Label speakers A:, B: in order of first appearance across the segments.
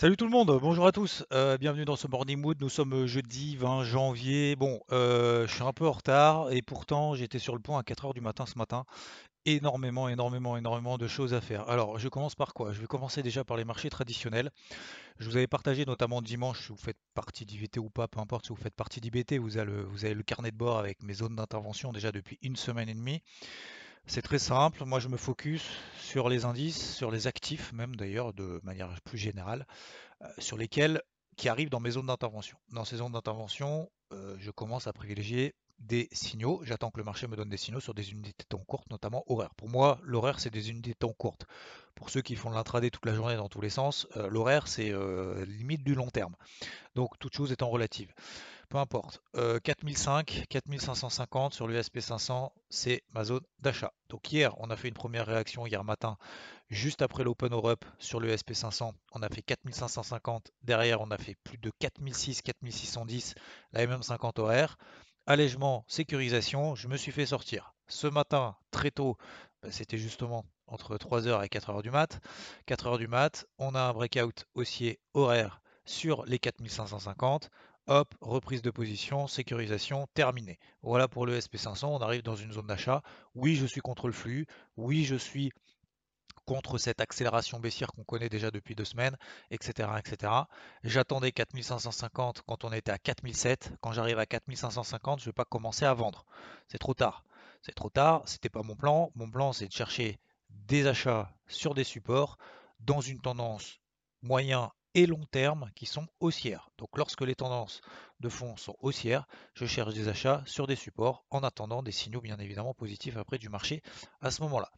A: Salut tout le monde, bonjour à tous, euh, bienvenue dans ce Morning Mood, nous sommes jeudi 20 janvier, bon euh, je suis un peu en retard et pourtant j'étais sur le point à 4h du matin ce matin, énormément, énormément, énormément de choses à faire. Alors je commence par quoi? Je vais commencer déjà par les marchés traditionnels, je vous avais partagé notamment dimanche, si vous faites partie d'IVT ou pas, peu importe si vous faites partie d'IBT, vous avez le carnet de bord avec mes zones d'intervention déjà depuis une semaine et demie. C'est très simple, moi je me focus sur les indices, sur les actifs même d'ailleurs de manière plus générale, euh, sur lesquels qui arrivent dans mes zones d'intervention. Dans ces zones d'intervention, euh, je commence à privilégier des signaux. J'attends que le marché me donne des signaux sur des unités de temps courtes, notamment horaires. Pour moi, l'horaire, c'est des unités de temps courtes. Pour ceux qui font de l'intraday toute la journée dans tous les sens, euh, l'horaire, c'est euh, limite du long terme. Donc, toute chose étant relative. Peu importe. Euh, 4005, 4550 sur l'USP 500, c'est ma zone d'achat. Donc hier, on a fait une première réaction hier matin, juste après l'Open Europe sur l'USP 500. On a fait 4550. Derrière, on a fait plus de 4006, 4610, la MM50 horaire. Allègement, sécurisation, je me suis fait sortir. Ce matin, très tôt, bah, c'était justement entre 3h et 4h du mat. 4h du mat, on a un breakout haussier horaire sur les 4550. Hop, reprise de position, sécurisation, terminé. Voilà pour le SP500, on arrive dans une zone d'achat. Oui, je suis contre le flux. Oui, je suis contre cette accélération baissière qu'on connaît déjà depuis deux semaines, etc. etc. J'attendais 4550 quand on était à 4007. Quand j'arrive à 4550, je ne vais pas commencer à vendre. C'est trop tard. C'est trop tard, c'était pas mon plan. Mon plan, c'est de chercher des achats sur des supports dans une tendance moyen et long terme qui sont haussières. Donc lorsque les tendances de fond sont haussières, je cherche des achats sur des supports en attendant des signaux bien évidemment positifs après du marché à ce moment-là.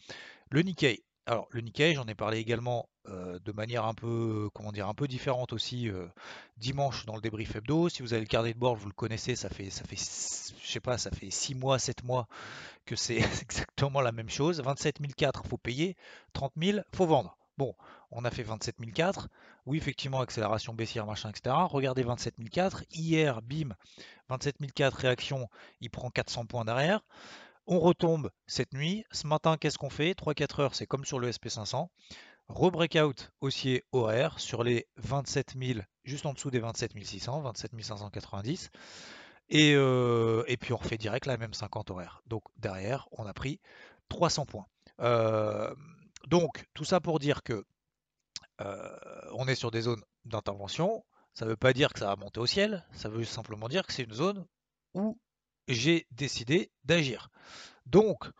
A: Le Nikkei. Alors le Nikkei, j'en ai parlé également de manière un peu, comment dire, un peu différente aussi dimanche dans le débrief hebdo. Si vous avez le carnet de bord, vous le connaissez, ça fait, ça fait, je sais pas, ça fait 6 mois, 7 mois que c'est exactement la même chose. 27 004, faut payer. 30 000, faut vendre. Bon, on a fait 27 004. Oui, effectivement, accélération baissière, machin, etc. Regardez 27 004. Hier, bim, 27 004, réaction, il prend 400 points derrière. On retombe cette nuit. Ce matin, qu'est-ce qu'on fait? 3-4 heures, c'est comme sur le SP500. Rebreakout haussier horaire sur les 27 000, juste en dessous des 27 600, 27 590. Et, puis on refait direct la même 50 horaire. Donc derrière, on a pris 300 points. Euh, donc tout ça pour dire que euh, on est sur des zones d'intervention. Ça ne veut pas dire que ça va monter au ciel. Ça veut simplement dire que c'est une zone où j'ai décidé d'agir. Donc,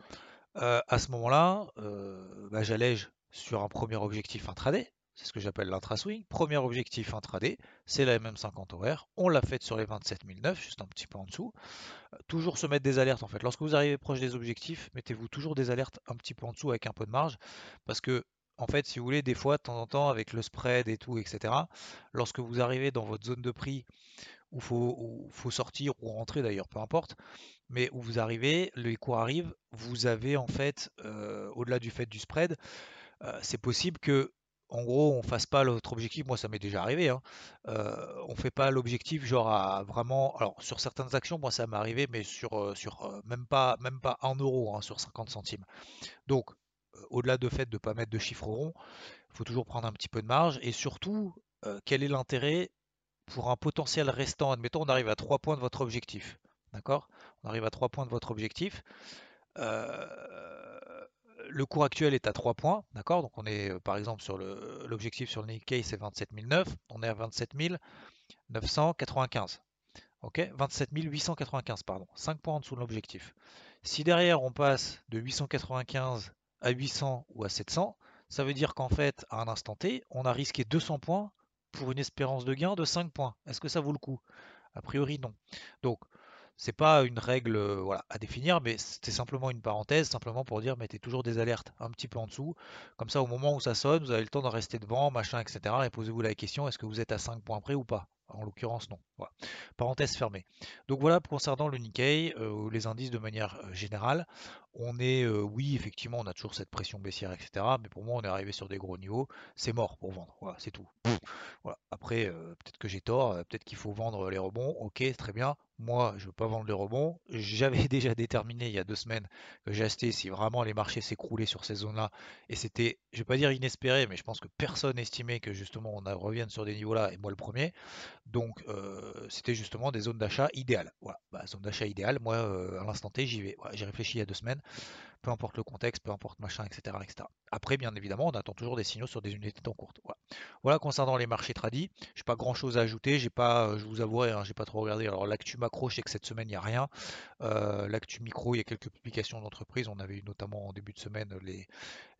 A: euh, à ce moment-là, euh, bah, j'allège sur un premier objectif intraday. C'est ce que j'appelle l'intra-swing. Premier objectif intraday, c'est la MM50 horaire. On l'a fait sur les 27009, juste un petit peu en dessous. Euh, toujours se mettre des alertes en fait. Lorsque vous arrivez proche des objectifs, mettez-vous toujours des alertes un petit peu en dessous avec un peu de marge. Parce que en fait, si vous voulez, des fois, de temps en temps, avec le spread et tout, etc., lorsque vous arrivez dans votre zone de prix où faut, faut, sortir ou rentrer d'ailleurs, peu importe, mais où vous arrivez, les cours arrivent, vous avez en fait, euh, au-delà du fait du spread, euh, c'est possible que, en gros, on fasse pas notre objectif. Moi, ça m'est déjà arrivé. Hein, euh, on fait pas l'objectif genre à vraiment. Alors sur certaines actions, moi ça m'est arrivé, mais sur, sur même pas même pas 1 euro hein, sur 50 centimes. Donc au-delà de fait de ne pas mettre de chiffres ronds, il faut toujours prendre un petit peu de marge. Et surtout, quel est l'intérêt pour un potentiel restant Admettons, on arrive à 3 points de votre objectif. D'accord? On arrive à 3 points de votre objectif. Euh, le cours actuel est à 3 points. D'accord? Donc on est par exemple sur l'objectif sur le Nikkei, c'est 27 009. On est à 27 995. Ok? 27 895, pardon. 5 points en dessous de l'objectif. Si derrière on passe de 895 à 800 ou à 700, ça veut dire qu'en fait, à un instant T, on a risqué 200 points pour une espérance de gain de 5 points. Est-ce que ça vaut le coup? A priori, non. Donc, c'est pas une règle euh, à définir, mais c'est simplement une parenthèse, simplement pour dire mettez toujours des alertes un petit peu en dessous. Comme ça, au moment où ça sonne, vous avez le temps de rester devant, machin, etc. Et posez-vous la question est-ce que vous êtes à 5 points près ou pas? En l'occurrence, non. Parenthèse fermée. Donc voilà concernant le Nikkei, euh, les indices de manière euh, générale. On est, oui, effectivement, on a toujours cette pression baissière, etc. Mais pour moi, on est arrivé sur des gros niveaux. C'est mort pour vendre. Voilà, c'est tout. Voilà. Après, peut-être que j'ai tort, peut-être qu'il faut vendre les rebonds. Ok, très bien. Moi, je ne veux pas vendre les rebonds. J'avais déjà déterminé il y a deux semaines que j'ai acheté si vraiment les marchés s'écroulaient sur ces zones-là. Et c'était, je ne vais pas dire inespéré, mais je pense que personne n'estimait que justement on revienne sur des niveaux-là, et moi le premier. Donc, c'était justement des zones d'achat idéales. Voilà, bah, zone d'achat idéale. Moi, à l'instant T, j'y vais. j'ai réfléchi il y a deux semaines peu importe le contexte, peu importe machin, etc., etc. Après, bien évidemment, on attend toujours des signaux sur des unités temps courtes. Voilà, concernant les marchés tradis, j'ai pas grand chose à ajouter. J'ai pas, euh, je vous avouerai, hein, j'ai pas trop regardé. Alors l'actu macro, je sais que cette semaine il n'y a rien. Euh, l'actu micro, il y a quelques publications d'entreprises. On avait eu notamment en début de semaine les,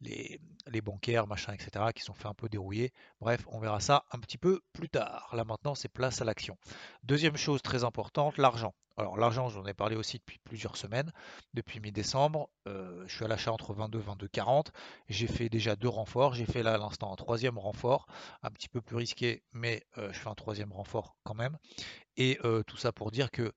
A: les, bancaires, machin, etc., qui sont fait un peu dérouiller. Bref, on verra ça un petit peu plus tard. Là maintenant, c'est place à l'action. Deuxième chose très importante, l'argent. Alors l'argent, j'en ai parlé aussi depuis plusieurs semaines, depuis mi-décembre. Euh, je suis à l'achat entre 22 et 22 40. J'ai fait déjà deux renforts. J'ai fait là à l'instant un troisième renfort, un petit peu plus risqué, mais euh, je fais un troisième renfort quand même. Et euh, tout ça pour dire que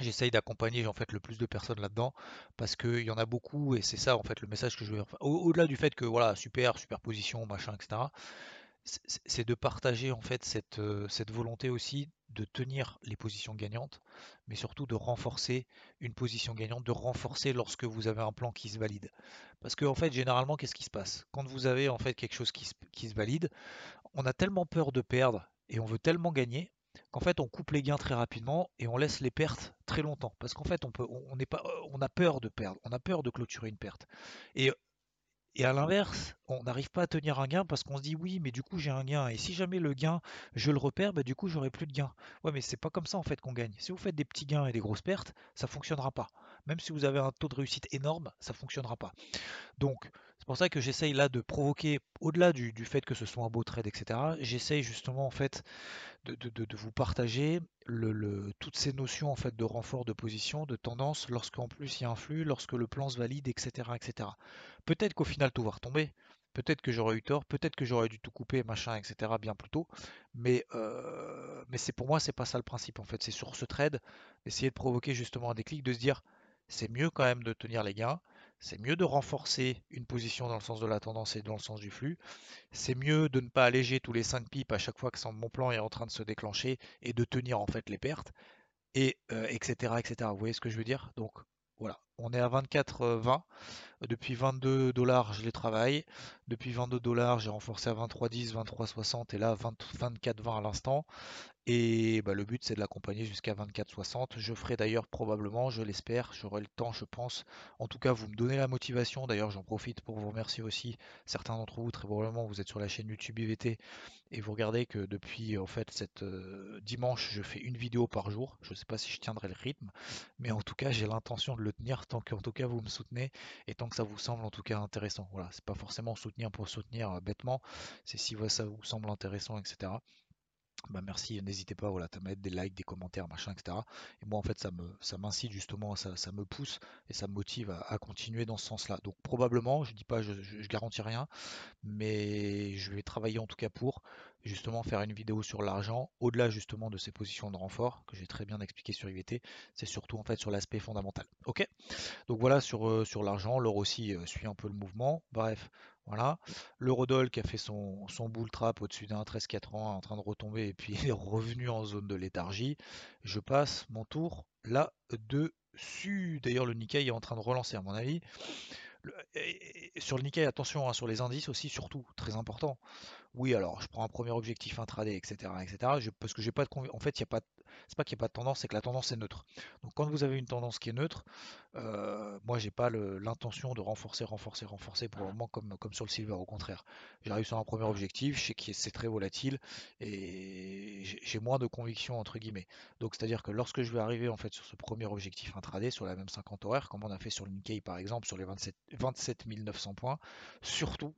A: J'essaye d'accompagner en fait le plus de personnes là-dedans parce qu'il y en a beaucoup et c'est ça en fait le message que je veux. Au-delà du fait que voilà super superposition machin etc. C'est de partager en fait cette, cette volonté aussi de tenir les positions gagnantes, mais surtout de renforcer une position gagnante, de renforcer lorsque vous avez un plan qui se valide. Parce que en fait généralement qu'est-ce qui se passe? Quand vous avez en fait quelque chose qui se valide, on a tellement peur de perdre et on veut tellement gagner qu'en fait on coupe les gains très rapidement et on laisse les pertes très longtemps. Parce qu'en fait on, peut, on, pas, on a peur de perdre, on a peur de clôturer une perte. Et, et à l'inverse, on n'arrive pas à tenir un gain parce qu'on se dit oui, mais du coup j'ai un gain. Et si jamais le gain, je le repère, bah, du coup j'aurai plus de gain. Ouais, mais c'est pas comme ça en fait qu'on gagne. Si vous faites des petits gains et des grosses pertes, ça fonctionnera pas. Même si vous avez un taux de réussite énorme, ça fonctionnera pas. Donc c'est pour ça que j'essaye là de provoquer, au-delà du, fait que ce soit un beau trade, etc., j'essaye justement en fait de, vous partager toutes ces notions en fait de renfort de position, de tendance, lorsqu'en plus il y a un flux, lorsque le plan se valide, etc. etc. Peut-être qu'au final tout va retomber, peut-être que j'aurais eu tort, peut-être que j'aurais dû tout couper, machin, etc. bien plus tôt, mais, euh, mais c'est pour moi c'est pas ça le principe en fait, c'est sur ce trade, essayer de provoquer justement un déclic, de se dire c'est mieux quand même de tenir les gains, c'est mieux de renforcer une position dans le sens de la tendance et dans le sens du flux. C'est mieux de ne pas alléger tous les 5 pips à chaque fois que mon plan est en train de se déclencher et de tenir en fait les pertes, et etc., euh, etc. Vous voyez ce que je veux dire? Donc voilà, on est à 24,20. Depuis 22 dollars, je les travaille. Depuis 22 dollars, j'ai renforcé à 23,10, 23,60 et là 24,20 à l'instant. Et bah, le but c'est de l'accompagner jusqu'à 24-60. Je ferai d'ailleurs probablement, je l'espère, j'aurai le temps, je pense. En tout cas, vous me donnez la motivation. D'ailleurs, j'en profite pour vous remercier aussi. Certains d'entre vous, très probablement, vous êtes sur la chaîne YouTube IVT et vous regardez que depuis en fait cette euh, dimanche, je fais une vidéo par jour. Je ne sais pas si je tiendrai le rythme, mais en tout cas, j'ai l'intention de le tenir tant qu'en tout cas vous me soutenez et tant que ça vous semble en tout cas intéressant. Voilà, c'est pas forcément soutenir pour soutenir euh, bêtement, c'est si ça vous semble intéressant, etc bah merci, n'hésitez pas à mettre des likes, des commentaires, machin, etc. Et moi, en fait, ça me, ça m'incite justement, ça, me pousse et ça me motive à, continuer dans ce sens-là. Donc, probablement, je dis pas, je, je, garantis rien, mais je vais travailler en tout cas pour justement faire une vidéo sur l'argent, au-delà justement de ces positions de renfort que j'ai très bien expliqué sur IVT, c'est surtout en fait sur l'aspect fondamental. Ok? Donc voilà sur, euh, l'argent, l'or aussi euh, suit un peu le mouvement. Bref, voilà. L'eurodoll qui a fait son, son bull trap au-dessus d'un 13,80 en train de retomber et puis est revenu en zone de léthargie. Je passe mon tour là-dessus. D'ailleurs, le Nikkei est en train de relancer à mon avis. sur le Nikkei, attention, hein, sur les indices aussi, surtout, très important. Oui, alors je prends un premier objectif intraday, etc., etc. parce que j'ai pas de en fait, il y a pas, c'est pas qu'il n'y a pas de tendance, c'est que la tendance est neutre. Donc quand vous avez une tendance qui est neutre, euh, moi j'ai pas l'intention de renforcer, renforcer, renforcer pour le moment comme, sur le silver. Au contraire, j'arrive sur un premier objectif, je sais que c'est très volatile et j'ai moins de conviction entre guillemets. Donc c'est-à-dire que lorsque je vais arriver en fait sur ce premier objectif intraday sur la même 50 horaire, comme on a fait sur le Nikkei par exemple sur les 27, 27 900 points, surtout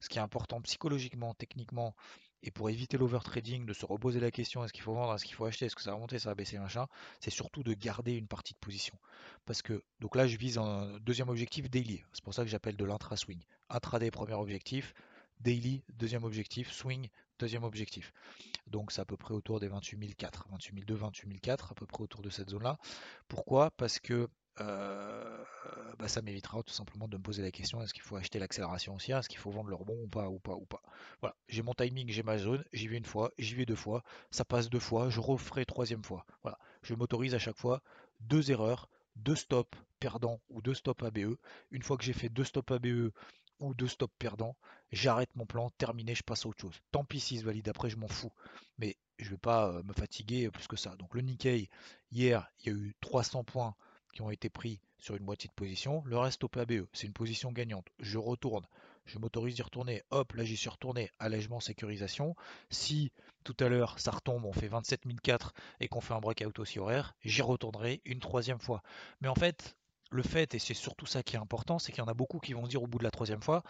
A: ce qui est important psychologiquement, techniquement et pour éviter l'overtrading, de se reposer la question est-ce qu'il faut vendre, est-ce qu'il faut acheter, est-ce que ça va monter, ça va baisser, machin, c'est surtout de garder une partie de position. Parce que, donc là, je vise un deuxième objectif daily. C'est pour ça que j'appelle de l'intra-swing. Intraday, premier objectif, daily, deuxième objectif, swing, deuxième objectif. Donc c'est à peu près autour des 28 004, 28 002, 28 004, à peu près autour de cette zone-là. Pourquoi? Parce que euh, bah, ça m'évitera tout simplement de me poser la question est-ce qu'il faut acheter l'accélération aussi Est-ce qu'il faut vendre le rebond ou pas ou pas ou pas? Voilà, j'ai mon timing, j'ai ma zone, j'y vais une fois, j'y vais deux fois, ça passe deux fois, je referai troisième fois. Voilà, je m'autorise à chaque fois deux erreurs, deux stops perdants ou deux stops ABE. Une fois que j'ai fait deux stops ABE ou deux stops perdants, j'arrête mon plan, terminé, je passe à autre chose. Tant pis s'il se valide après, je m'en fous. Mais je vais pas euh, me fatiguer plus que ça. Donc le Nikkei, hier, il y a eu 300 points qui ont été pris sur une moitié de position. Le reste au PABE, c'est une position gagnante. Je retourne, je m'autorise d'y retourner. Hop, là j'y suis retourné. Allègement, sécurisation. Si tout à l'heure ça retombe, on fait 27 004 et qu'on fait un breakout aussi horaire, j'y retournerai une troisième fois. Mais en fait, le fait, et c'est surtout ça qui est important, c'est qu'il y en a beaucoup qui vont dire au bout de la troisième fois,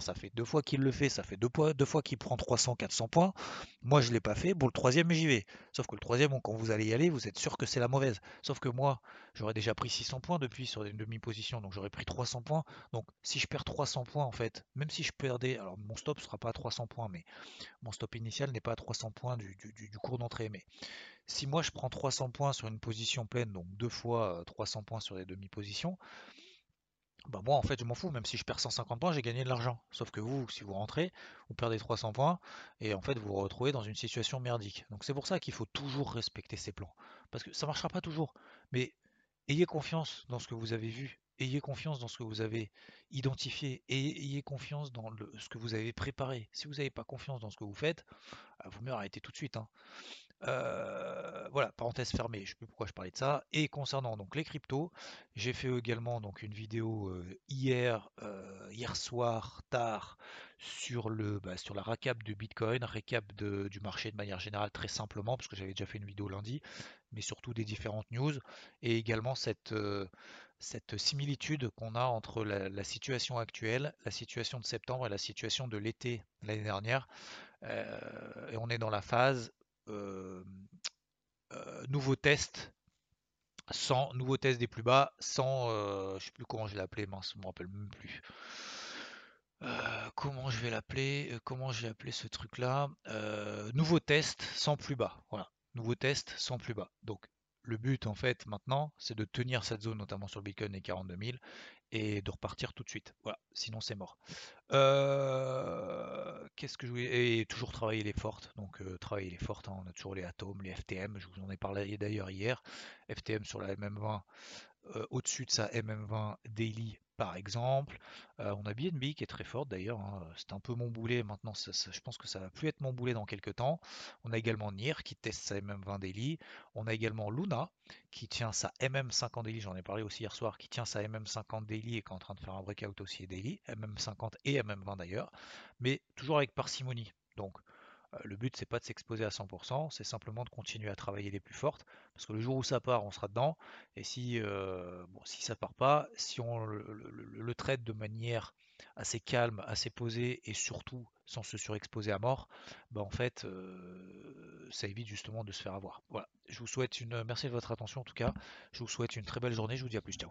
A: ça fait deux fois qu'il le fait, ça fait deux, fois, deux fois qu'il prend 300, 400 points. Moi, je ne l'ai pas fait. Bon, le troisième, j'y vais. Sauf que le troisième, quand vous allez y aller, vous êtes sûr que c'est la mauvaise. Sauf que moi, j'aurais déjà pris 600 points depuis sur une demi-position, donc j'aurais pris 300 points. Donc, si je perds 300 points, en fait, même si je perdais, alors mon stop ne sera pas à 300 points, mais mon stop initial n'est pas à 300 points du, du cours d'entrée. Mais si moi je prends 300 points sur une position pleine, donc deux fois 300 points sur les demi-positions, bah moi en fait je m'en fous, même si je perds 150 points, j'ai gagné de l'argent. Sauf que vous, si vous rentrez, vous perdez 300 points et en fait vous vous retrouvez dans une situation merdique. Donc c'est pour ça qu'il faut toujours respecter ses plans. Parce que ça ne marchera pas toujours. Mais ayez confiance dans ce que vous avez vu, ayez confiance dans ce que vous avez identifié, ayez confiance dans ce que vous avez préparé. Si vous n'avez pas confiance dans ce que vous faites, ah, vous mieux arrêter tout de suite. Hein. Euh, voilà, parenthèse fermée, je sais plus pourquoi je parlais de ça. Et concernant donc les cryptos, j'ai fait également donc une vidéo euh, hier, euh, hier soir tard sur le bah, sur la récap du Bitcoin, récap du marché de manière générale très simplement parce que j'avais déjà fait une vidéo lundi, mais surtout des différentes news et également cette cette similitude qu'on a entre la, situation actuelle, la situation de septembre et la situation de l'été l'année dernière. et on est dans la phase euh, euh, nouveau test sans nouveau test des plus bas, sans euh, je sais plus comment je l'ai appelé, mince, je me rappelle même plus. comment je vais l'appeler Comment j'ai appelé ce truc là Nouveau test sans plus bas. Voilà, nouveau test sans plus bas. Donc le but en fait maintenant, c'est de tenir cette zone, notamment sur le Bitcoin et 42 000, et de repartir tout de suite. Voilà, sinon c'est mort. Euh, qu'est-ce que je voulais Et toujours travailler les fortes. Donc euh, travailler les fortes, hein. on a toujours les atomes, les FTM. Je vous en ai parlé d'ailleurs hier. FTM sur la MM20, euh, au-dessus de sa MM20 daily par exemple. On a BNB qui est très forte d'ailleurs, hein. c'est un peu mon boulet maintenant, je pense que ça va plus être mon boulet dans quelques temps. On a également NIR qui teste sa MM20 daily. On a également Luna qui tient sa MM50 daily, j'en ai parlé aussi hier soir, qui tient sa MM50 daily et qui est en train de faire un breakout aussi daily, MM50 et MM20 d'ailleurs, mais toujours avec parcimonie. Donc euh, le but, c'est pas de s'exposer à 100%, c'est simplement de continuer à travailler les plus fortes, parce que le jour où ça part, on sera dedans. Et si, euh, bon, si ça part pas, si on le, traite de manière assez calme, assez posée, et surtout sans se surexposer à mort, bah en fait, euh, ça évite justement de se faire avoir. Voilà. Je vous souhaite une, merci de votre attention en tout cas. Je vous souhaite une très belle journée. Je vous dis à plus. Ciao.